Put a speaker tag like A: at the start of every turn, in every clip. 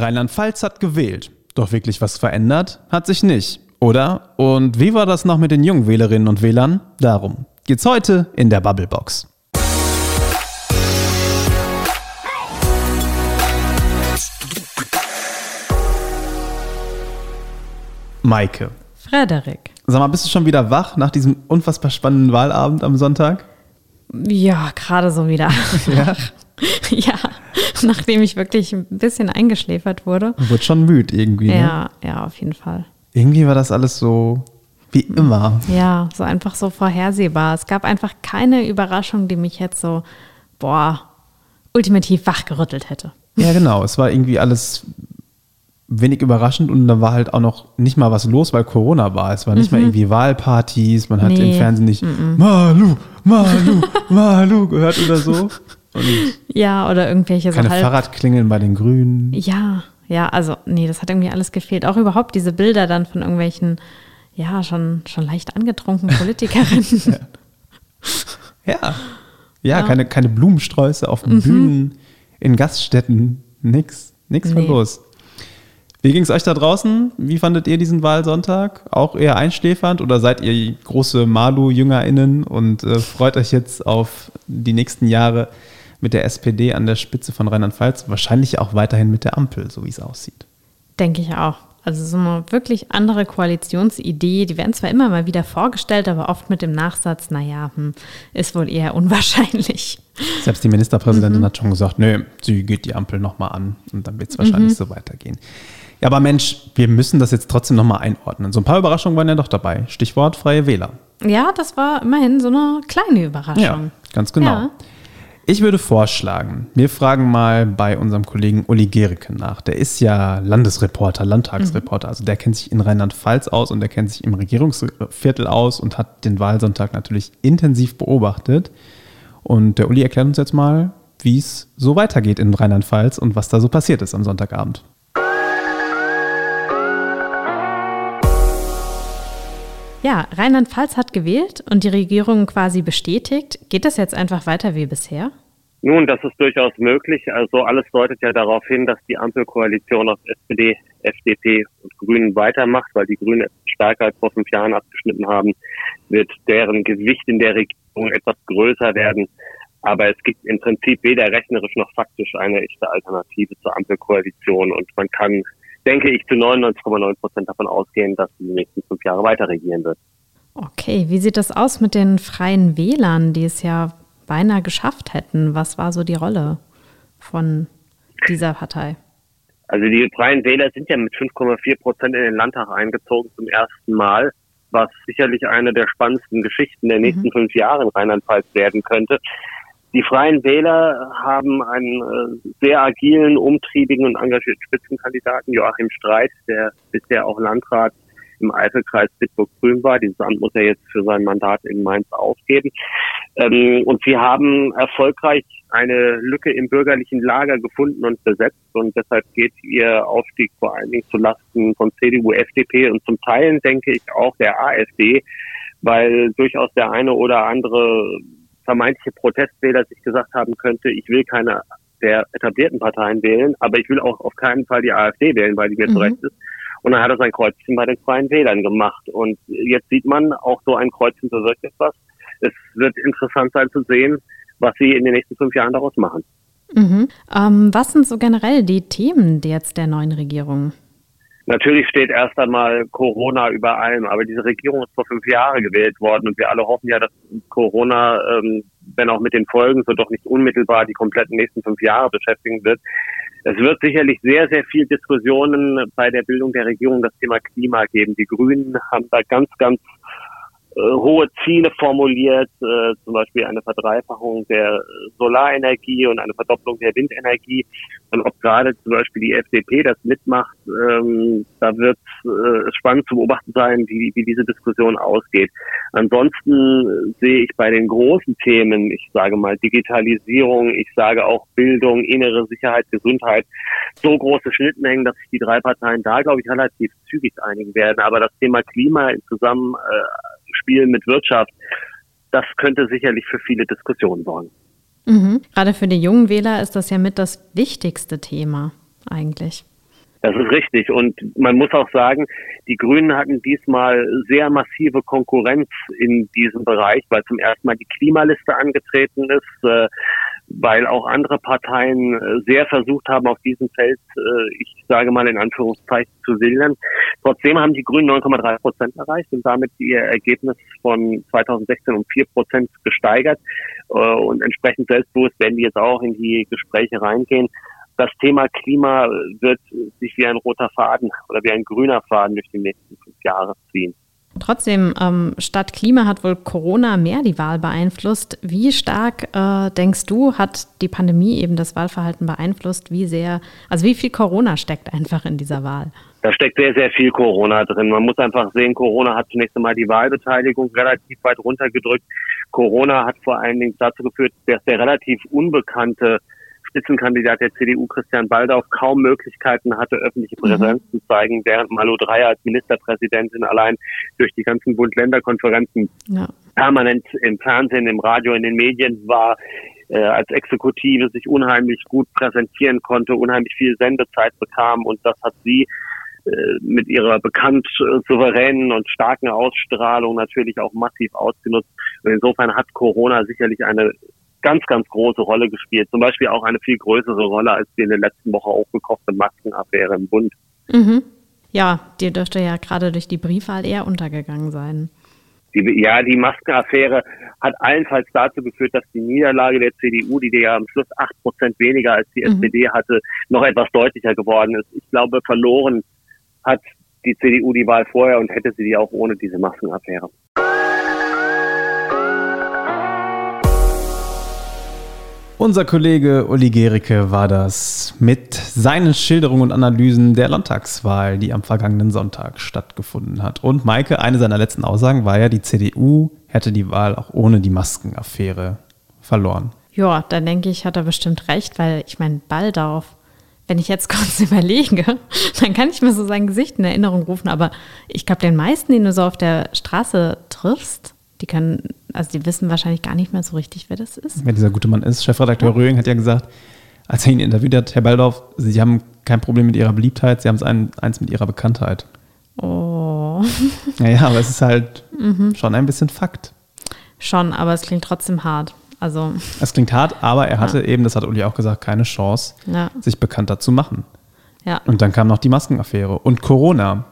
A: Rheinland-Pfalz hat gewählt. Doch wirklich was verändert hat sich nicht, oder? Und wie war das noch mit den jungen Wählerinnen und Wählern? Darum geht's heute in der Bubblebox. Maike.
B: Frederik.
A: Sag mal, bist du schon wieder wach nach diesem unfassbar spannenden Wahlabend am Sonntag?
B: Ja, gerade so wieder.
A: Ja.
B: ja, nachdem ich wirklich ein bisschen eingeschläfert wurde.
A: Wird schon müde irgendwie. Ne?
B: Ja, ja, auf jeden Fall.
A: Irgendwie war das alles so wie immer.
B: Ja, so einfach so vorhersehbar. Es gab einfach keine Überraschung, die mich jetzt so, boah, ultimativ wachgerüttelt hätte.
A: Ja, genau. Es war irgendwie alles wenig überraschend und da war halt auch noch nicht mal was los, weil Corona war. Es war nicht mal irgendwie Wahlpartys, man hat
B: Nee.
A: im Fernsehen nicht Malu, Malu, Malu gehört oder so.
B: Ja, oder irgendwelche
A: keine
B: so halb.
A: Fahrradklingeln bei den Grünen.
B: Ja, ja, also nee, das hat irgendwie alles gefehlt. Auch überhaupt diese Bilder dann von irgendwelchen, ja, schon, schon leicht angetrunkenen Politikerinnen.
A: Ja. Ja,
B: Ja.
A: Keine, keine Blumensträuße auf den Bühnen, in Gaststätten, nix, nix
B: Nee.
A: los. Wie ging es euch da draußen? Wie fandet ihr diesen Wahlsonntag? Auch eher einschläfernd oder seid ihr große Malu-JüngerInnen und äh, freut euch jetzt auf die nächsten Jahre mit der SPD an der Spitze von Rheinland-Pfalz? Wahrscheinlich auch weiterhin mit der Ampel, so wie es aussieht.
B: Denke ich auch. Also so eine wirklich andere Koalitionsidee, die werden zwar immer mal wieder vorgestellt, aber oft mit dem Nachsatz, naja, hm, ist wohl eher unwahrscheinlich.
A: Selbst die Ministerpräsidentin hat schon gesagt, nö, sie geht die Ampel nochmal an und dann wird es wahrscheinlich so weitergehen. Ja, aber Mensch, wir müssen das jetzt trotzdem nochmal einordnen. So ein paar Überraschungen waren ja doch dabei. Stichwort freie Wähler.
B: Ja, das war immerhin so eine kleine Überraschung.
A: Ja, ganz genau.
B: Ja.
A: Ich würde vorschlagen, wir fragen mal bei unserem Kollegen Uli Gericke nach. Der ist ja Landesreporter, Landtagsreporter. Also der kennt sich in Rheinland-Pfalz aus und der kennt sich im Regierungsviertel aus und hat den Wahlsonntag natürlich intensiv beobachtet. Und der Uli erklärt uns jetzt mal, wie es so weitergeht in Rheinland-Pfalz und was da so passiert ist am Sonntagabend.
B: Ja, Rheinland-Pfalz hat gewählt und die Regierung quasi bestätigt. Geht das jetzt einfach weiter wie bisher?
C: Nun, das ist durchaus möglich. Also alles deutet ja darauf hin, dass die Ampelkoalition aus SPD, FDP und Grünen weitermacht, weil die Grünen stärker als vor fünf Jahren abgeschnitten haben, wird deren Gewicht in der Regierung etwas größer werden. Aber es gibt im Prinzip weder rechnerisch noch faktisch eine echte Alternative zur Ampelkoalition und man kann, denke ich, zu 99,9 Prozent davon ausgehen, dass sie die nächsten fünf Jahre weiter regieren wird.
B: Okay, wie sieht das aus mit den freien Wählern, die es ja beinahe geschafft hätten? Was war so die Rolle von dieser Partei?
C: Also die Freien Wähler sind ja mit 5,4 Prozent in den Landtag eingezogen zum ersten Mal, was sicherlich eine der spannendsten Geschichten der nächsten fünf Jahre in Rheinland-Pfalz werden könnte. Die Freien Wähler haben einen äh, sehr agilen, umtriebigen und engagierten Spitzenkandidaten, Joachim Streit, der bisher auch Landrat im Eifelkreis Bitburg-Grün war. Dieses Amt muss er jetzt für sein Mandat in Mainz aufgeben. Ähm, und sie haben erfolgreich eine Lücke im bürgerlichen Lager gefunden und besetzt. Und deshalb geht ihr Aufstieg vor allen Dingen zulasten von CDU, FDP und zum Teil, denke ich, auch der AfD, weil durchaus der eine oder andere vermeintliche Protestwähler sich gesagt haben könnte, ich will keine der etablierten Parteien wählen, aber ich will auch auf keinen Fall die AfD wählen, weil die mir
B: Mhm.
C: zu recht ist. Und dann hat er sein Kreuzchen bei den Freien Wählern gemacht. Und jetzt sieht man, auch so ein Kreuzchen bewirkt etwas. Es wird interessant sein zu sehen, was sie in den nächsten fünf Jahren daraus machen.
B: Mhm. Ähm, was sind so generell die Themen jetzt der neuen Regierung?
C: Natürlich steht erst einmal Corona über allem, aber diese Regierung ist vor fünf Jahren gewählt worden und wir alle hoffen ja, dass Corona, ähm, wenn auch mit den Folgen, so doch nicht unmittelbar die kompletten nächsten fünf Jahre beschäftigen wird. Es wird sicherlich sehr, sehr viel Diskussionen bei der Bildung der Regierung das Thema Klima geben. Die Grünen haben da ganz, ganz hohe Ziele formuliert, äh, zum Beispiel eine Verdreifachung der Solarenergie und eine Verdopplung der Windenergie. Und ob gerade zum Beispiel die FDP das mitmacht, ähm, da wird äh, es spannend zu beobachten sein, wie, wie diese Diskussion ausgeht. Ansonsten äh, sehe ich bei den großen Themen, ich sage mal Digitalisierung, ich sage auch Bildung, innere Sicherheit, Gesundheit, so große Schnittmengen, dass sich die drei Parteien da, glaube ich, relativ zügig einigen werden. Aber das Thema Klima im Zusammenspiel mit Wirtschaft, das könnte sicherlich für viele Diskussionen sorgen.
B: Mhm. Gerade für die jungen Wähler ist das ja mit das wichtigste Thema eigentlich.
C: Das ist richtig. Und man muss auch sagen, die Grünen hatten diesmal sehr massive Konkurrenz in diesem Bereich, weil zum ersten Mal die Klimaliste angetreten ist, äh, weil auch andere Parteien äh, sehr versucht haben, auf diesem Feld, äh, ich sage mal in Anführungszeichen, zu sildern. Trotzdem haben die Grünen 9,3 Prozent erreicht und damit ihr Ergebnis von 2016 um 4 Prozent gesteigert. Und entsprechend selbstbewusst werden die jetzt auch in die Gespräche reingehen das Thema Klima wird sich wie ein roter Faden oder wie ein grüner Faden durch die nächsten fünf Jahre ziehen.
B: Trotzdem, ähm, statt Klima hat wohl Corona mehr die Wahl beeinflusst. Wie stark äh, denkst du, hat die Pandemie eben das Wahlverhalten beeinflusst? Wie sehr, also wie viel Corona steckt einfach in dieser Wahl?
C: Da steckt sehr, sehr viel Corona drin. Man muss einfach sehen, Corona hat zunächst einmal die Wahlbeteiligung relativ weit runtergedrückt. Corona hat vor allen Dingen dazu geführt, dass der relativ unbekannte Spitzenkandidat der CDU Christian Baldauf kaum Möglichkeiten hatte, öffentliche mhm. Präsenz mhm. zu zeigen, während Malu Dreyer als Ministerpräsidentin allein durch die ganzen Bund-Länder-Konferenzen ja. permanent im Fernsehen, im Radio, in den Medien war, äh, als Exekutive sich unheimlich gut präsentieren konnte, unheimlich viel Sendezeit bekam und das hat sie äh, mit ihrer bekannt äh, souveränen und starken Ausstrahlung natürlich auch massiv ausgenutzt. Und insofern hat Corona sicherlich eine ganz, ganz große Rolle gespielt. Zum Beispiel auch eine viel größere Rolle als die in der letzten Woche aufgekochte Maskenaffäre im Bund.
B: Mhm. Ja, die dürfte ja gerade durch die Briefwahl eher untergegangen sein.
C: Die, ja, die Maskenaffäre hat allenfalls dazu geführt, dass die Niederlage der CDU, die ja am Schluss acht Prozent weniger als die mhm. SPD hatte, noch etwas deutlicher geworden ist. Ich glaube, verloren hat die CDU die Wahl vorher und hätte sie die auch ohne diese Maskenaffäre.
A: Unser Kollege Uli Gericke war das mit seinen Schilderungen und Analysen der Landtagswahl, die am vergangenen Sonntag stattgefunden hat. Und Maike, eine seiner letzten Aussagen war ja, die CDU hätte die Wahl auch ohne die Maskenaffäre verloren.
B: Ja, dann denke ich, hat er bestimmt recht, weil ich meine, Baldauf, wenn ich jetzt kurz überlege, dann kann ich mir so sein Gesicht in Erinnerung rufen, aber ich glaube, den meisten, den du so auf der Straße triffst, die können, also die wissen wahrscheinlich gar nicht mehr so richtig, wer das ist.
A: Wer dieser gute Mann ist. Chefredakteur ja. Röhring hat ja gesagt, als er ihn interviewt hat, Herr Baldorf, Sie haben kein Problem mit Ihrer Beliebtheit, Sie haben es ein, eins mit Ihrer Bekanntheit.
B: Oh.
A: Naja, aber es ist halt mhm. schon ein bisschen Fakt.
B: Schon, aber es klingt trotzdem hart. Also.
A: Es klingt hart, aber er hatte ja. eben, das hat Uli auch gesagt, keine Chance, ja. sich bekannter zu machen.
B: Ja.
A: Und dann kam noch die Maskenaffäre und Corona.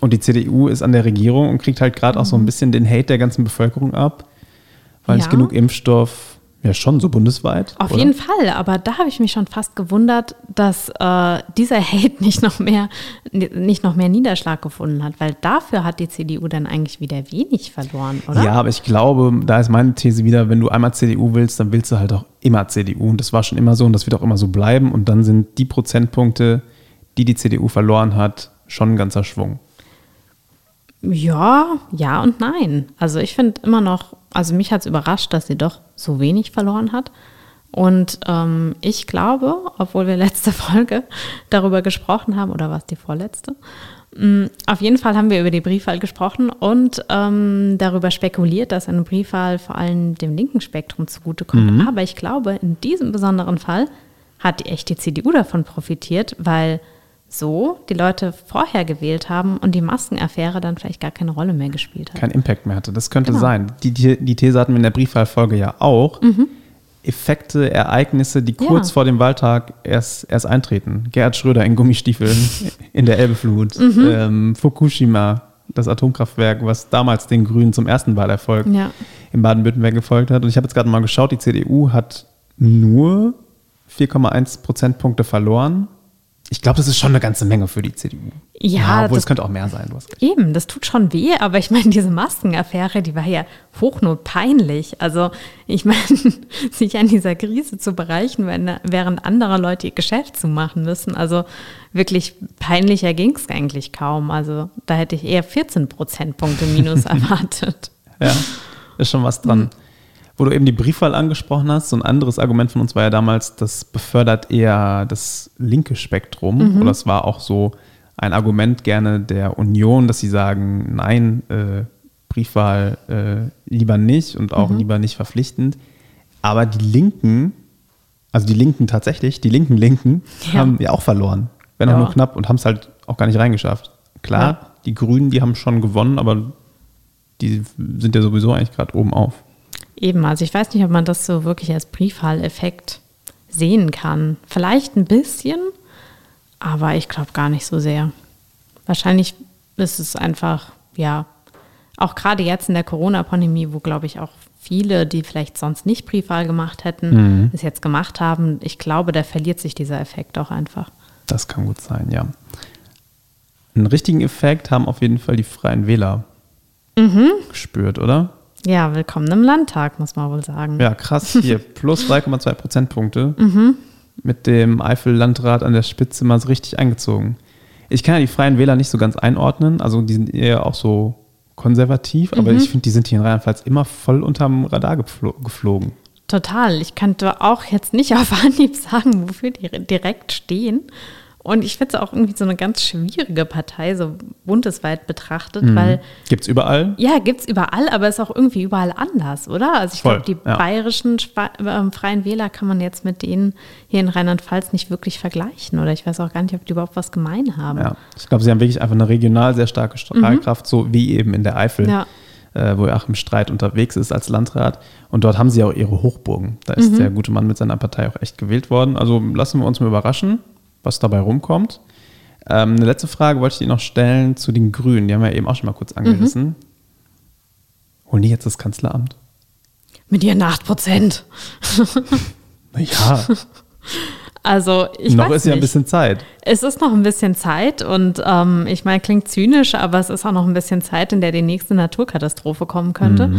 A: Und die CDU ist an der Regierung und kriegt halt gerade mhm. auch so ein mhm. bisschen den Hate der ganzen Bevölkerung ab, weil ja. nicht genug Impfstoff, ja schon so bundesweit.
B: Auf oder? jeden Fall, aber da habe ich mich schon fast gewundert, dass äh, dieser Hate nicht noch mehr nicht noch mehr Niederschlag gefunden hat, weil dafür hat die CDU dann eigentlich wieder wenig verloren, oder?
A: Ja, aber ich glaube, da ist meine These wieder, wenn du einmal CDU willst, dann willst du halt auch immer CDU und das war schon immer so und das wird auch immer so bleiben und dann sind die Prozentpunkte, die die CDU verloren hat, schon ein ganzer Schwung.
B: Ja, ja und nein. Also ich finde immer noch, also mich hat es überrascht, dass sie doch so wenig verloren hat. Und ähm, ich glaube, obwohl wir letzte Folge darüber gesprochen haben, oder war es die vorletzte? Mm, auf jeden Fall haben wir über die Briefwahl gesprochen und ähm, darüber spekuliert, dass eine Briefwahl vor allem dem linken Spektrum zugutekommt. Mhm. Aber ich glaube, in diesem besonderen Fall hat die echte CDU davon profitiert, weil so die Leute vorher gewählt haben und die Maskenaffäre dann vielleicht gar keine Rolle mehr gespielt hat.
A: Kein Impact mehr hatte. Das könnte genau. sein. Die, die, die, These hatten wir in der Briefwahlfolge ja auch. Mhm. Effekte, Ereignisse, die kurz ja. vor dem Wahltag erst, erst eintreten. Gerhard Schröder in Gummistiefeln in der Elbeflut. Mhm. Ähm, Fukushima, das Atomkraftwerk, was damals den Grünen zum ersten Wahlerfolg ja. in Baden-Württemberg gefolgt hat. Und ich habe jetzt gerade mal geschaut, die CDU hat nur 4,1 Prozentpunkte verloren ich glaube, das ist schon eine ganze Menge für die CDU.
B: Ja, ja
A: obwohl es könnte auch mehr sein.
B: eben, das tut schon weh, aber ich meine, diese Maskenaffäre, die war ja hochnotpeinlich. Also ich meine, sich an dieser Krise zu bereichen, während andere Leute ihr Geschäft zu machen müssen. Also wirklich peinlicher ging es eigentlich kaum. Also da hätte ich eher 14 Prozentpunkte minus erwartet.
A: Ja, ist schon was dran. Wo du eben die Briefwahl angesprochen hast, so ein anderes Argument von uns war ja damals, das befördert eher das linke Spektrum. Mhm. Oder es war auch so ein Argument gerne der Union, dass sie sagen, nein, äh, Briefwahl äh, lieber nicht und auch mhm. lieber nicht verpflichtend. Aber die Linken, also die Linken tatsächlich, die linken Linken, ja. haben ja auch verloren. wenn auch
B: Ja.
A: nur knapp, und haben es halt auch gar nicht reingeschafft. Klar,
B: Ja.
A: die Grünen, die haben schon gewonnen, aber die sind ja sowieso eigentlich gerade oben auf.
B: Eben, also ich weiß nicht, ob man das so wirklich als Briefwahleffekt sehen kann. Vielleicht ein bisschen, aber ich glaube gar nicht so sehr. Wahrscheinlich ist es einfach, ja, auch gerade jetzt in der Corona-Pandemie, wo, glaube ich, auch viele, die vielleicht sonst nicht Briefwahl gemacht hätten, es jetzt gemacht haben. Ich glaube, da verliert sich dieser Effekt auch einfach.
A: Das kann gut sein, ja. Einen richtigen Effekt haben auf jeden Fall die Freien Wähler gespürt, oder?
B: Ja, willkommen im Landtag, muss man wohl sagen.
A: Ja, krass. Hier, plus 3,2 Prozentpunkte. Mit dem Eifel-Landrat an der Spitze mal so richtig eingezogen. Ich kann ja die Freien Wähler nicht so ganz einordnen. Also, die sind eher auch so konservativ, aber ich finde, die sind hier in Rheinland-Pfalz immer voll unterm Radar geflo geflogen.
B: Total. Ich könnte auch jetzt nicht auf Anhieb sagen, wofür die direkt stehen. Und ich finde es auch irgendwie so eine ganz schwierige Partei, so bundesweit betrachtet, weil
A: Gibt es überall?
B: ja, gibt es überall, aber ist auch irgendwie überall anders, oder? Also ich glaube, die
A: ja.
B: bayerischen ähm, Freien Wähler kann man jetzt mit denen hier in Rheinland-Pfalz nicht wirklich vergleichen. Oder ich weiß auch gar nicht, ob die überhaupt was gemein haben.
A: Ja. Ich glaube, sie haben wirklich einfach eine regional sehr starke Strahlkraft, so wie eben in der Eifel.
B: Ja.
A: äh, wo Joachim Streit unterwegs ist als Landrat. Und dort haben sie auch ihre Hochburgen. Da ist der gute Mann mit seiner Partei auch echt gewählt worden. Also lassen wir uns mal überraschen, was dabei rumkommt. Ähm, eine letzte Frage wollte ich Ihnen noch stellen zu den Grünen. Die haben wir eben auch schon mal kurz angerissen. Holen die jetzt das Kanzleramt?
B: Mit ihren 8 Prozent.
A: Naja,
B: Also ich
A: noch
B: weiß
A: ist ja ein bisschen Zeit.
B: Es ist noch ein bisschen Zeit und ähm, ich meine, klingt zynisch, aber es ist auch noch ein bisschen Zeit, in der die nächste Naturkatastrophe kommen könnte.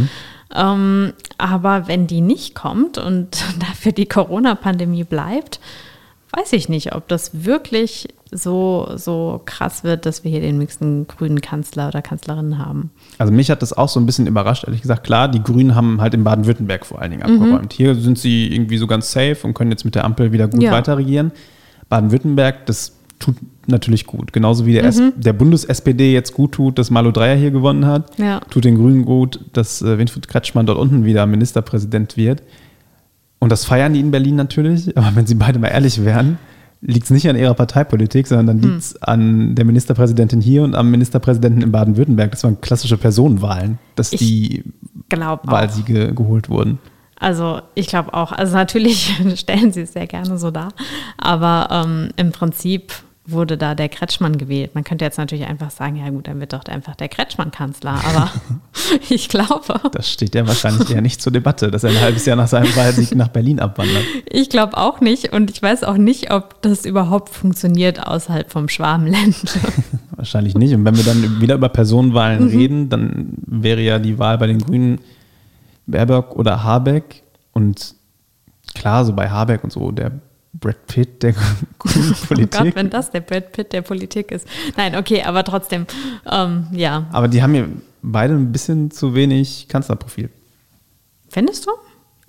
B: Ähm, aber wenn die nicht kommt und dafür die Corona-Pandemie bleibt, weiß ich nicht, ob das wirklich so, so krass wird, dass wir hier den nächsten grünen Kanzler oder Kanzlerin haben.
A: Also mich hat das auch so ein bisschen überrascht, ehrlich gesagt. Klar, die Grünen haben halt in Baden-Württemberg vor allen Dingen abgeräumt. Hier sind sie irgendwie so ganz safe und können jetzt mit der Ampel wieder gut
B: Ja.
A: weiter regieren. Baden-Württemberg, das tut natürlich gut. Genauso wie der, S- der Bundes-SPD jetzt gut tut, dass Malu Dreyer hier gewonnen hat.
B: Ja.
A: Tut den Grünen gut, dass äh, Winfried Kretschmann dort unten wieder Ministerpräsident wird. Und das feiern die in Berlin natürlich. Aber wenn sie beide mal ehrlich wären, liegt es nicht an ihrer Parteipolitik, sondern dann liegt es an der Ministerpräsidentin hier und am Ministerpräsidenten in Baden-Württemberg. Das waren klassische Personenwahlen, dass
B: Ich
A: die
B: Glaub auch.
A: Wahlsiege geholt wurden.
B: Also ich glaube auch. Also natürlich stellen sie es sehr gerne so dar, aber ähm, im Prinzip wurde da der Kretschmann gewählt. Man könnte jetzt natürlich einfach sagen, ja gut, dann wird doch einfach der Kretschmann Kanzler. Aber ich glaube,
A: Das steht ja wahrscheinlich eher nicht zur Debatte, dass er ein halbes Jahr nach seinem Wahlsieg nach Berlin abwandert.
B: ich glaube auch nicht und ich weiß auch nicht, ob das überhaupt funktioniert außerhalb vom Schwarmland.
A: Wahrscheinlich nicht. Und wenn wir dann wieder über Personenwahlen reden, dann wäre ja die Wahl bei den Grünen Baerbock oder Habeck. Und klar, so bei Habeck und so, der Brad Pitt der grünen
B: Oh
A: Politik.
B: Gott, wenn das der Brad Pitt der Politik ist. Nein, okay, aber trotzdem, ähm, ja.
A: Aber die haben mir beide ein bisschen zu wenig Kanzlerprofil.
B: Findest du?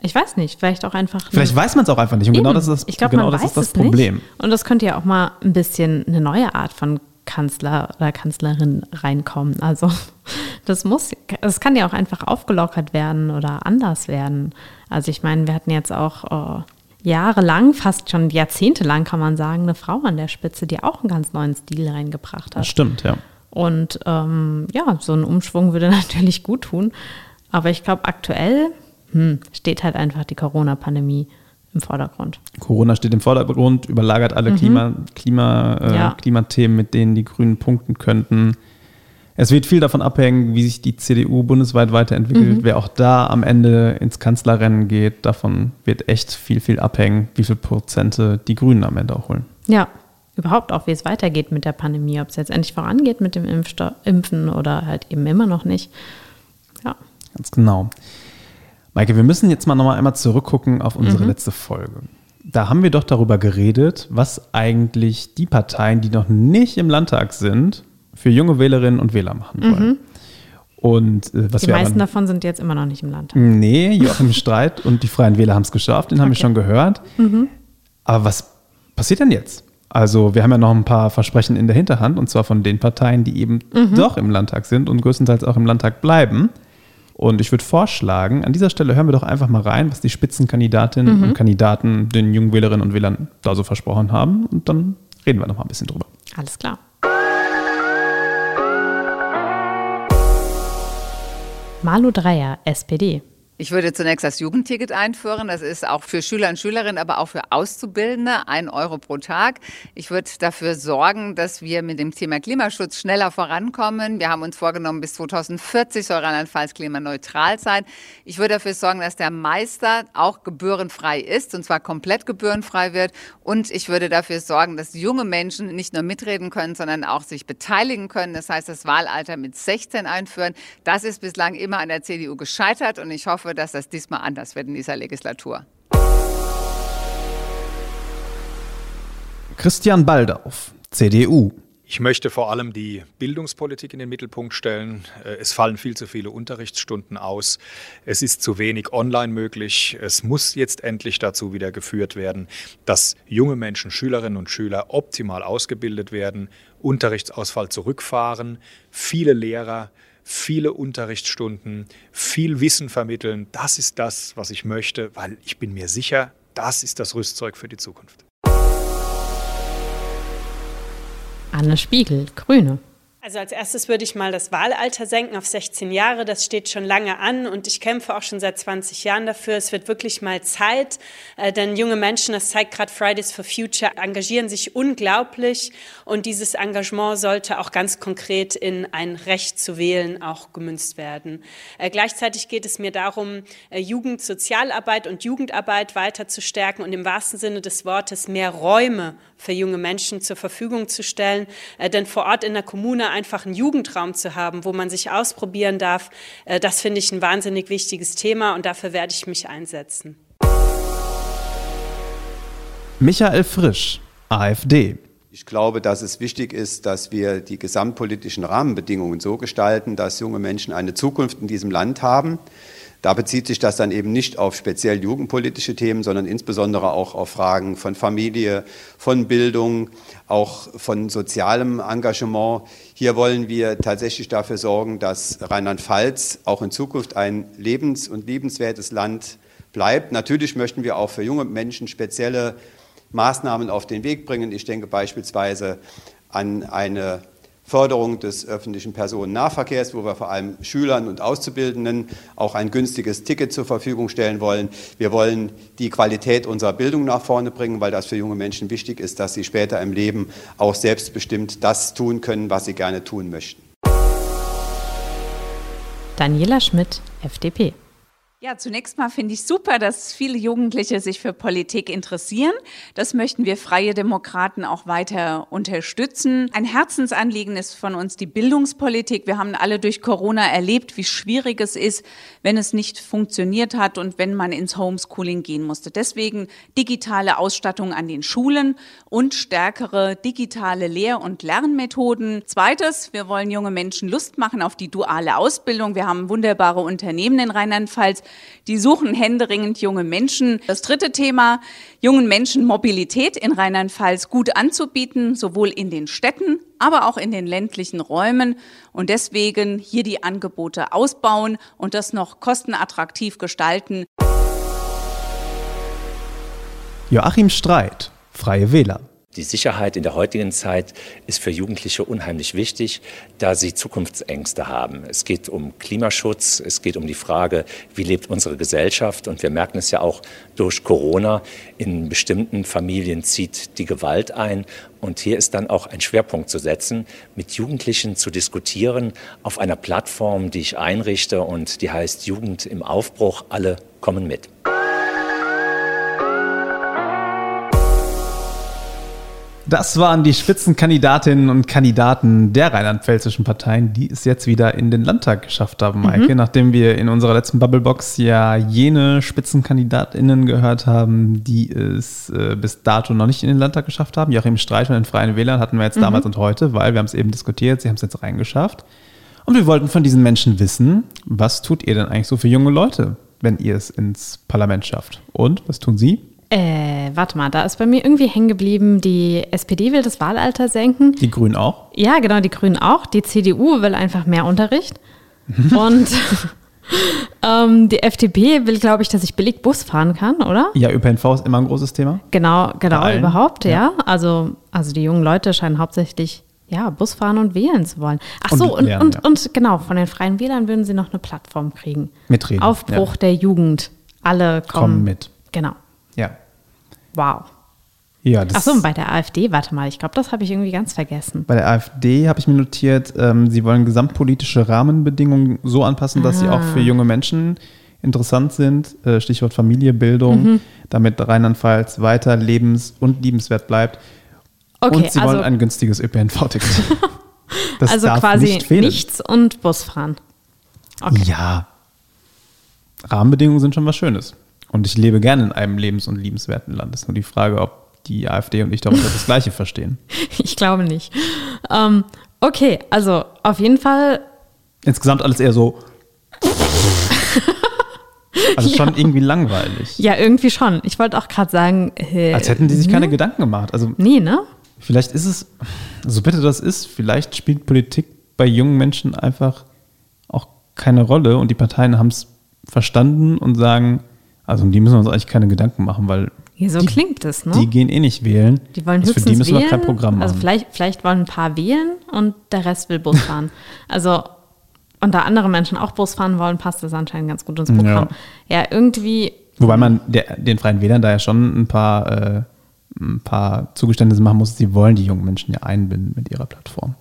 B: Ich weiß nicht, vielleicht auch einfach.
A: Vielleicht weiß man es auch einfach nicht. Und genau
B: Eben.
A: das ist das,
B: ich glaube,
A: genau das, ist das Problem.
B: Nicht. Und das könnte ja auch mal ein bisschen eine neue Art von Kanzler oder Kanzlerin reinkommen. Also das muss, es kann ja auch einfach aufgelockert werden oder anders werden. Also ich meine, wir hatten jetzt auch äh, jahrelang, fast schon jahrzehntelang kann man sagen, eine Frau an der Spitze, die auch einen ganz neuen Stil reingebracht
A: Das
B: hat.
A: stimmt, ja.
B: Und ähm, ja, so ein Umschwung würde natürlich gut tun. Aber ich glaube, aktuell hm, steht halt einfach die Corona-Pandemie im Vordergrund.
A: Corona steht im Vordergrund, überlagert alle Klima, Klima, äh,
B: Mhm. Ja.
A: Klimathemen, mit denen die Grünen punkten könnten. Es wird viel davon abhängen, wie sich die CDU bundesweit weiterentwickelt.
B: Mhm.
A: Wer auch da am Ende ins Kanzlerrennen geht, davon wird echt viel, viel abhängen, wie viel Prozente die Grünen am Ende auch holen.
B: Ja, überhaupt auch, wie es weitergeht mit der Pandemie, ob es jetzt endlich vorangeht mit dem Impfsto Impfen oder halt eben immer noch nicht. Ja,
A: Ganz genau. Maike, wir müssen jetzt mal nochmal einmal zurückgucken auf
B: Mhm.
A: unsere letzte Folge. Da haben wir doch darüber geredet, was eigentlich die Parteien, die noch nicht im Landtag sind, für junge Wählerinnen und Wähler machen wollen. Und äh,
B: Mhm. die meisten
A: aber,
B: davon sind jetzt immer noch nicht im Landtag.
A: Nee, Joachim Streit und die Freien Wähler haben es geschafft, den haben wir
B: Okay. Mhm.
A: schon gehört. Aber was passiert denn jetzt? Also, wir haben ja noch ein paar Versprechen in der Hinterhand, und zwar von den Parteien, die eben
B: Mhm.
A: doch im Landtag sind und größtenteils auch im Landtag bleiben. Und ich würde vorschlagen, an dieser Stelle hören wir doch einfach mal rein, was die Spitzenkandidatinnen
B: Mhm.
A: und Kandidaten den jungen Wählerinnen und Wählern da so versprochen haben. Und dann reden wir noch mal ein bisschen drüber.
B: Alles klar. Malu Dreyer, SPD.
D: Ich würde zunächst das Jugendticket einführen. Das ist auch für Schüler und Schülerinnen, aber auch für Auszubildende ein Euro pro Tag. Ich würde dafür sorgen, dass wir mit dem Thema Klimaschutz schneller vorankommen. Wir haben uns vorgenommen, bis 2040 soll Rheinland-Pfalz klimaneutral sein. Ich würde dafür sorgen, dass der Meister auch gebührenfrei ist und zwar komplett gebührenfrei wird. Und ich würde dafür sorgen, dass junge Menschen nicht nur mitreden können, sondern auch sich beteiligen können. Das heißt, das Wahlalter mit 16 einführen. Das ist bislang immer an der CDU gescheitert und ich hoffe, dass das diesmal anders wird in dieser Legislatur.
A: Christian Baldauf, CDU.
E: Ich möchte vor allem die Bildungspolitik in den Mittelpunkt stellen. Äh, es fallen viel zu viele Unterrichtsstunden aus. Es ist zu wenig online möglich. Es muss jetzt endlich dazu wieder geführt werden, dass junge Menschen, Schülerinnen und Schüler optimal ausgebildet werden, Unterrichtsausfall zurückfahren, viele Lehrer viele Unterrichtsstunden, viel Wissen vermitteln. Das ist das, was ich möchte, weil ich bin mir sicher, das ist das Rüstzeug für die Zukunft.
B: Anne Spiegel, Grüne.
F: Also als erstes würde ich mal das Wahlalter senken auf 16 Jahre. Das steht schon lange an und ich kämpfe auch schon seit 20 Jahren dafür. Es wird wirklich mal Zeit, äh, denn junge Menschen, das zeigt gerade Fridays for Future, engagieren sich unglaublich und dieses Engagement sollte auch ganz konkret in ein Recht zu wählen auch gemünzt werden. Äh, gleichzeitig geht es mir darum, äh, Jugendsozialarbeit und Jugendarbeit weiter zu stärken und im wahrsten Sinne des Wortes mehr Räume für junge Menschen zur Verfügung zu stellen, denn vor Ort in der Kommune einfach einen Jugendraum zu haben, wo man sich ausprobieren darf, äh, das finde ich ein wahnsinnig wichtiges Thema und dafür werde ich mich einsetzen.
A: Michael Frisch, AfD.
G: Ich glaube, dass es wichtig ist, dass wir die gesamtpolitischen Rahmenbedingungen so gestalten, dass junge Menschen eine Zukunft in diesem Land haben. Da bezieht sich das dann eben nicht auf speziell jugendpolitische Themen, sondern insbesondere auch auf Fragen von Familie, von Bildung, auch von sozialem Engagement. Hier wollen wir tatsächlich dafür sorgen, dass Rheinland-Pfalz auch in Zukunft ein lebens- und liebenswertes Land bleibt. Natürlich möchten wir auch für junge Menschen spezielle Maßnahmen auf den Weg bringen. Ich denke beispielsweise an eine Förderung des öffentlichen Personennahverkehrs, wo wir vor allem Schülern und Auszubildenden auch ein günstiges Ticket zur Verfügung stellen wollen. Wir wollen die Qualität unserer Bildung nach vorne bringen, weil das für junge Menschen wichtig ist, dass sie später im Leben auch selbstbestimmt das tun können, was sie gerne tun möchten.
B: Daniela Schmidt, FDP.
H: Ja, zunächst mal finde ich super, dass viele Jugendliche sich für Politik interessieren. Das möchten wir Freie Demokraten auch weiter unterstützen. Ein Herzensanliegen ist von uns die Bildungspolitik. Wir haben alle durch Corona erlebt, wie schwierig es ist, wenn es nicht funktioniert hat und wenn man ins Homeschooling gehen musste. Deswegen digitale Ausstattung an den Schulen und stärkere digitale Lehr- und Lernmethoden. Zweites, wir wollen junge Menschen Lust machen auf die duale Ausbildung. Wir haben wunderbare Unternehmen in Rheinland-Pfalz, die suchen händeringend junge Menschen. Das dritte Thema, jungen Menschen Mobilität in Rheinland-Pfalz gut anzubieten, sowohl in den Städten, aber auch in den ländlichen Räumen. Und deswegen hier die Angebote ausbauen und das noch kostenattraktiv gestalten.
A: Joachim Streit, Freie Wähler.
I: Die Sicherheit in der heutigen Zeit ist für Jugendliche unheimlich wichtig, da sie Zukunftsängste haben. Es geht um Klimaschutz, es geht um die Frage, wie lebt unsere Gesellschaft. Und wir merken es ja auch durch Corona. In bestimmten Familien zieht die Gewalt ein. Und hier ist dann auch ein Schwerpunkt zu setzen, mit Jugendlichen zu diskutieren auf einer Plattform, die ich einrichte und die heißt Jugend im Aufbruch. Alle kommen mit.
A: Das waren die Spitzenkandidatinnen und Kandidaten der rheinland-pfälzischen Parteien, die es jetzt wieder in den Landtag geschafft haben, Maike. Mhm. Nachdem wir in unserer letzten Bubblebox ja jene Spitzenkandidatinnen gehört haben, die es äh, bis dato noch nicht in den Landtag geschafft haben. Joachim Streit von den Freien Wählern hatten wir jetzt mhm. damals und heute, weil wir haben es eben diskutiert, sie haben es jetzt reingeschafft. Und wir wollten von diesen Menschen wissen, was tut ihr denn eigentlich so für junge Leute, wenn ihr es ins Parlament schafft? Und was tun sie?
B: Äh, warte mal, da ist bei mir irgendwie hängen geblieben, die SPD will das Wahlalter senken.
A: Die Grünen auch?
B: Ja, genau, die Grünen auch. Die CDU will einfach mehr Unterricht. Und ähm, die FDP will, glaube ich, dass ich billig Bus fahren kann, oder?
A: Ja, ÖPNV ist immer ein großes Thema.
B: Genau, genau, überhaupt, ja.
A: ja.
B: Also, also die jungen Leute scheinen hauptsächlich ja, Bus fahren und wählen zu wollen. Ach
A: Und
B: so, und,
A: lernen,
B: und,
A: ja.
B: und genau, von den Freien Wählern würden sie noch eine Plattform kriegen.
A: Mitreden.
B: Aufbruch
A: ja.
B: der Jugend. Alle kommen,
A: Kommen mit.
B: Genau.
A: Ja.
B: Wow.
A: Ja, das
B: Ach so, und bei der AfD, warte mal, ich glaube, das habe ich irgendwie ganz vergessen.
A: Bei der AfD habe ich mir notiert, ähm, sie wollen gesamtpolitische Rahmenbedingungen so anpassen, dass sie auch
B: Ah.
A: für junge Menschen interessant sind. Äh, Stichwort Familie, Bildung,
B: Mhm.
A: damit Rheinland-Pfalz weiter lebens- und liebenswert bleibt.
B: Okay,
A: und sie
B: also,
A: wollen ein günstiges ÖPNV-Ticket.
B: Also quasi
A: nicht
B: nichts und Bus fahren. Okay.
A: Ja. Rahmenbedingungen sind schon was Schönes. Und ich lebe gerne in einem lebens- und liebenswerten Land. ist nur die Frage, ob die AfD und ich darunter das Gleiche verstehen.
B: Ich glaube nicht. Ähm, okay, also auf jeden Fall,
A: Insgesamt alles eher so. Also schon irgendwie langweilig.
B: ja, irgendwie schon. Ich wollte auch gerade sagen, äh,
A: Als hätten die sich keine Gedanken gemacht. Also
B: nee, ne?
A: vielleicht ist es, so bitte das ist, vielleicht spielt Politik bei jungen Menschen einfach auch keine Rolle und die Parteien haben es verstanden und sagen, also um die müssen wir uns eigentlich keine Gedanken machen, weil
B: Ja, so
A: die,
B: klingt es, ne?
A: die gehen eh nicht wählen.
B: Die wollen
A: also
B: höchstens
A: für die müssen
B: wählen.
A: wir kein Programm machen.
B: Also vielleicht, vielleicht wollen ein paar wählen und der Rest will Bus fahren. also und da andere Menschen auch Bus fahren wollen, passt das anscheinend ganz gut ins Programm. Ja, irgendwie,
A: Wobei man der, den Freien Wählern da ja schon ein paar, äh, ein paar Zugeständnisse machen muss. Sie wollen die jungen Menschen ja einbinden mit ihrer Plattform.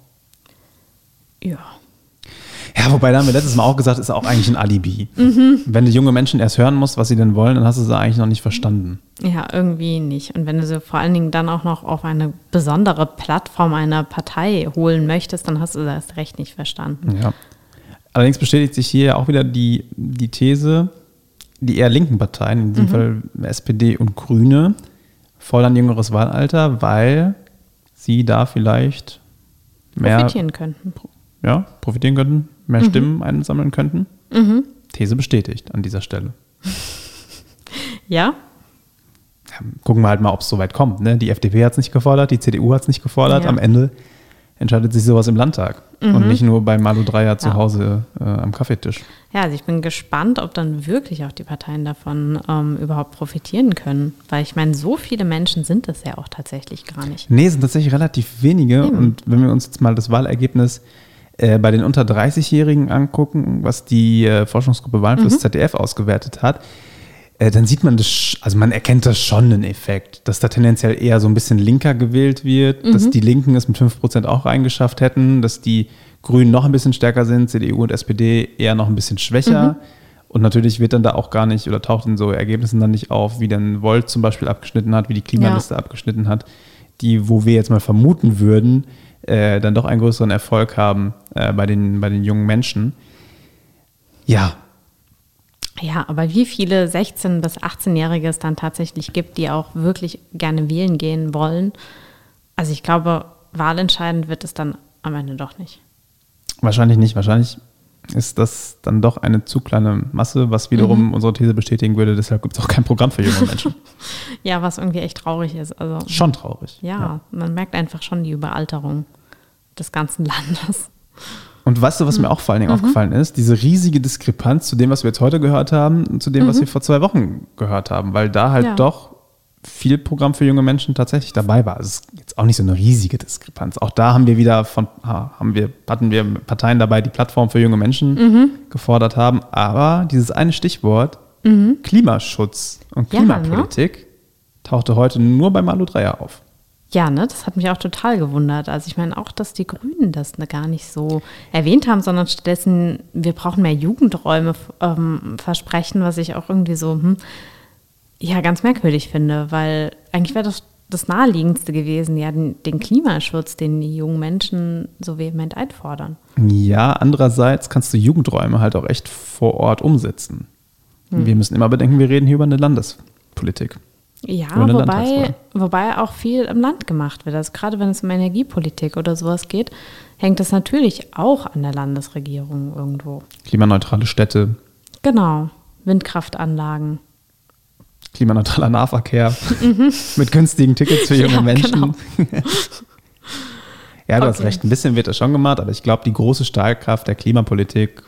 B: ja.
A: Ja, wobei da haben wir letztes Mal auch gesagt, ist auch eigentlich ein Alibi.
B: Mhm.
A: Wenn du junge Menschen erst hören musst, was sie denn wollen, dann hast du sie eigentlich noch nicht verstanden.
B: Ja, irgendwie nicht. Und wenn du sie vor allen Dingen dann auch noch auf eine besondere Plattform einer Partei holen möchtest, dann hast du das recht nicht verstanden.
A: Ja. Allerdings bestätigt sich hier ja auch wieder die, die These, die eher linken Parteien, in
B: Mhm.
A: diesem Fall SPD und Grüne, fordern jüngeres Wahlalter, weil sie da vielleicht mehr
B: Profitieren könnten.
A: Ja, profitieren könnten, mehr
B: Mhm.
A: Stimmen einsammeln könnten. These bestätigt an dieser Stelle.
B: Ja?
A: Ja, gucken wir halt mal, ob es so weit kommt. Ne? Die FDP hat es nicht gefordert, die CDU hat es nicht gefordert.
B: Ja.
A: Am Ende entscheidet sich sowas im Landtag und nicht nur bei Malu Dreyer zu
B: Mhm. Ja.
A: Hause äh, am Kaffeetisch.
B: Ja, also ich bin gespannt, ob dann wirklich auch die Parteien davon ähm, überhaupt profitieren können. Weil ich meine, so viele Menschen sind es ja auch tatsächlich gar nicht.
A: Nee, es sind tatsächlich relativ wenige. Und wenn wir uns jetzt mal das Wahlergebnis äh, bei den unter 30-Jährigen angucken, was die äh, Forschungsgruppe Wahlen fürs ZDF ausgewertet hat, äh, dann sieht man das, also man erkennt das schon einen Effekt, dass da tendenziell eher so ein bisschen linker gewählt wird, dass die Linken es mit 5% auch reingeschafft hätten, dass die Grünen noch ein bisschen stärker sind, CDU und SPD eher noch ein bisschen schwächer. Und natürlich wird dann da auch gar nicht oder taucht in so Ergebnissen dann nicht auf, wie dann Volt zum Beispiel abgeschnitten hat, wie die Klimaliste abgeschnitten hat, die, wo wir jetzt mal vermuten würden, äh, dann doch einen größeren Erfolg haben äh, bei, den, bei den jungen Menschen. Ja,
B: Ja, aber wie viele 16- bis 18-Jährige es dann tatsächlich gibt, die auch wirklich gerne wählen gehen wollen. Also ich glaube, wahlentscheidend wird es dann am Ende doch nicht.
A: Wahrscheinlich nicht. Wahrscheinlich ist das dann doch eine zu kleine Masse, was wiederum
B: Mhm.
A: unsere These bestätigen würde. Deshalb gibt es auch kein Programm für junge Menschen.
B: Ja, was irgendwie echt traurig ist. Also
A: Schon traurig.
B: ja, man merkt einfach schon die Überalterung des ganzen Landes.
A: Und weißt du, was mir auch vor allen Dingen aufgefallen ist? Diese riesige Diskrepanz zu dem, was wir jetzt heute gehört haben, und zu dem, was wir vor zwei Wochen gehört haben. Weil da halt
B: Ja.
A: doch viel Programm für junge Menschen tatsächlich dabei war. Es ist jetzt auch nicht so eine riesige Diskrepanz. Auch da haben wir wieder von, ha- haben wir, hatten wir Parteien dabei, die Plattform für junge Menschen gefordert haben. Aber dieses eine Stichwort, Klimaschutz und
B: Ja, ne?
A: Klimapolitik, tauchte heute nur bei Malu Dreyer auf.
B: Ja, ne, das hat mich auch total gewundert. Also ich meine auch, dass die Grünen das ne, gar nicht so erwähnt haben, sondern stattdessen, wir brauchen mehr Jugendräume ähm, versprechen, was ich auch irgendwie so, hm, ja, ganz merkwürdig finde, weil eigentlich wäre das das Naheliegendste gewesen, ja, den, den Klimaschutz, den die jungen Menschen so vehement einfordern.
A: Ja, andererseits kannst du Jugendräume halt auch echt vor Ort umsetzen.
B: Hm.
A: Wir müssen immer bedenken, wir reden hier über eine Landespolitik.
B: Ja, wobei, wobei auch viel im Land gemacht wird. Also gerade wenn es um Energiepolitik oder sowas geht, hängt das natürlich auch an der Landesregierung irgendwo.
A: Klimaneutrale Städte,
B: Genau, Windkraftanlagen.
A: Klimaneutraler Nahverkehr mit günstigen Tickets für junge
B: Mhm. Ja,
A: Menschen.
B: genau.
A: ja, du hast
B: Okay.
A: recht, ein bisschen wird das schon gemacht, aber ich glaube, die große Stahlkraft der Klimapolitik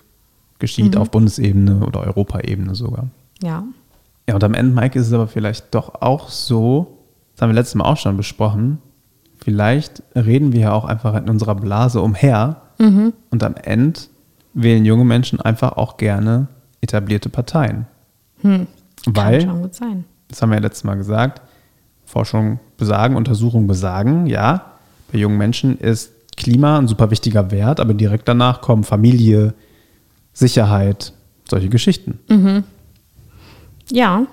A: geschieht,
B: Mhm.
A: auf Bundesebene oder Europaebene sogar.
B: Ja.
A: Ja, und am Ende, Mike, ist es aber vielleicht doch auch so, das haben wir letztes Mal auch schon besprochen, vielleicht reden wir ja auch einfach in unserer Blase umher
B: Mhm.
A: und am Ende wählen junge Menschen einfach auch gerne etablierte Parteien.
B: Hm.
A: Weil,
B: Kann schon gut sein.
A: das haben wir ja letztes Mal gesagt, Forschung besagen, Untersuchungen besagen, ja, bei jungen Menschen ist Klima ein super wichtiger Wert, aber direkt danach kommen Familie, Sicherheit, solche Geschichten.
B: Mhm. Ja,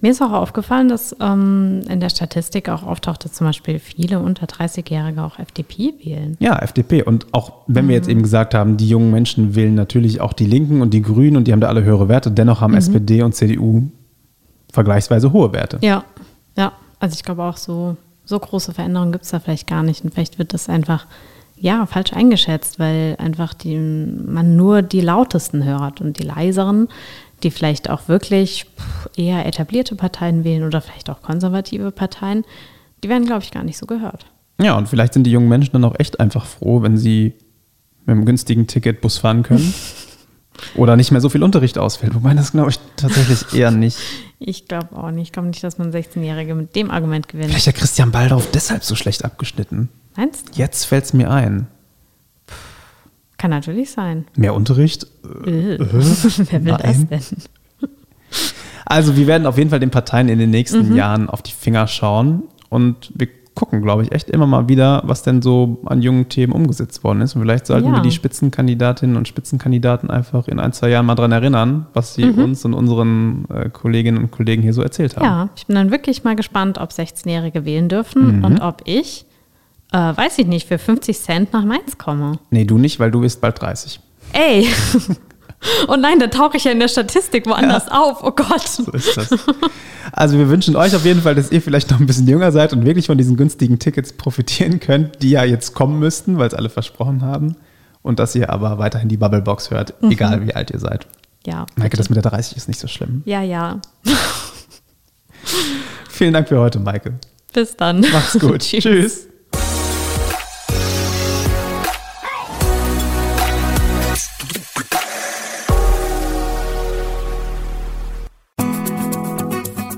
B: mir ist auch aufgefallen, dass ähm, in der Statistik auch auftaucht, dass zum Beispiel viele unter 30-Jährige auch FDP wählen.
A: Ja, FDP. Und auch wenn wir jetzt eben gesagt haben, die jungen Menschen wählen natürlich auch die Linken und die Grünen und die haben da alle höhere Werte, dennoch haben
B: Mhm.
A: SPD und CDU vergleichsweise hohe Werte.
B: Ja, ja. Also ich glaube auch so, so große Veränderungen gibt es da vielleicht gar nicht. Und vielleicht wird das einfach ja falsch eingeschätzt, weil einfach die, man nur die lautesten hört und die leiseren, die vielleicht auch wirklich eher etablierte Parteien wählen oder vielleicht auch konservative Parteien, die werden, glaube ich, gar nicht so gehört.
A: Ja, und vielleicht sind die jungen Menschen dann auch echt einfach froh, wenn sie mit einem günstigen Ticket Bus fahren können. Oder nicht mehr so viel Unterricht ausfällt. Wobei das glaube ich tatsächlich eher nicht.
B: Ich glaube auch nicht. Ich glaube nicht, dass man 16-Jährige mit dem Argument gewinnt.
A: Vielleicht hat Christian Baldauf deshalb so schlecht abgeschnitten.
B: Meinst du?
A: Jetzt fällt es mir ein.
B: Kann natürlich sein.
A: Mehr Unterricht?
B: Äh. Wer will
A: Nein.
B: das denn?
A: Also wir werden auf jeden Fall den Parteien in den nächsten
B: Mhm.
A: Jahren auf die Finger schauen und wir gucken, glaube ich, echt immer mal wieder, was denn so an jungen Themen umgesetzt worden ist. Und vielleicht sollten
B: Ja.
A: wir die Spitzenkandidatinnen und Spitzenkandidaten einfach in ein, zwei Jahren mal dran erinnern, was sie
B: Mhm.
A: uns und unseren äh, Kolleginnen und Kollegen hier so erzählt haben.
B: Ja, ich bin dann wirklich mal gespannt, ob 16-Jährige wählen dürfen
A: Mhm.
B: und ob ich, äh, weiß ich nicht, für 50 Cent nach Mainz komme.
A: Nee, du nicht, weil du bist bald 30.
B: Ey! Oh nein, da tauche ich ja in der Statistik woanders auf. Oh Gott.
A: So ist das. Also wir wünschen euch auf jeden Fall, dass ihr vielleicht noch ein bisschen jünger seid und wirklich von diesen günstigen Tickets profitieren könnt, die ja jetzt kommen müssten, weil es alle versprochen haben. Und dass ihr aber weiterhin die Bubblebox hört,
B: Mhm.
A: egal wie alt ihr seid.
B: Ja.
A: Maike, das mit der 30 ist nicht so schlimm.
B: Ja, ja.
A: Vielen Dank für heute, Maike.
B: Bis dann.
A: Macht's gut.
B: Tschüss.
A: Tschüss.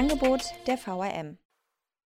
J: Angebot der VRM.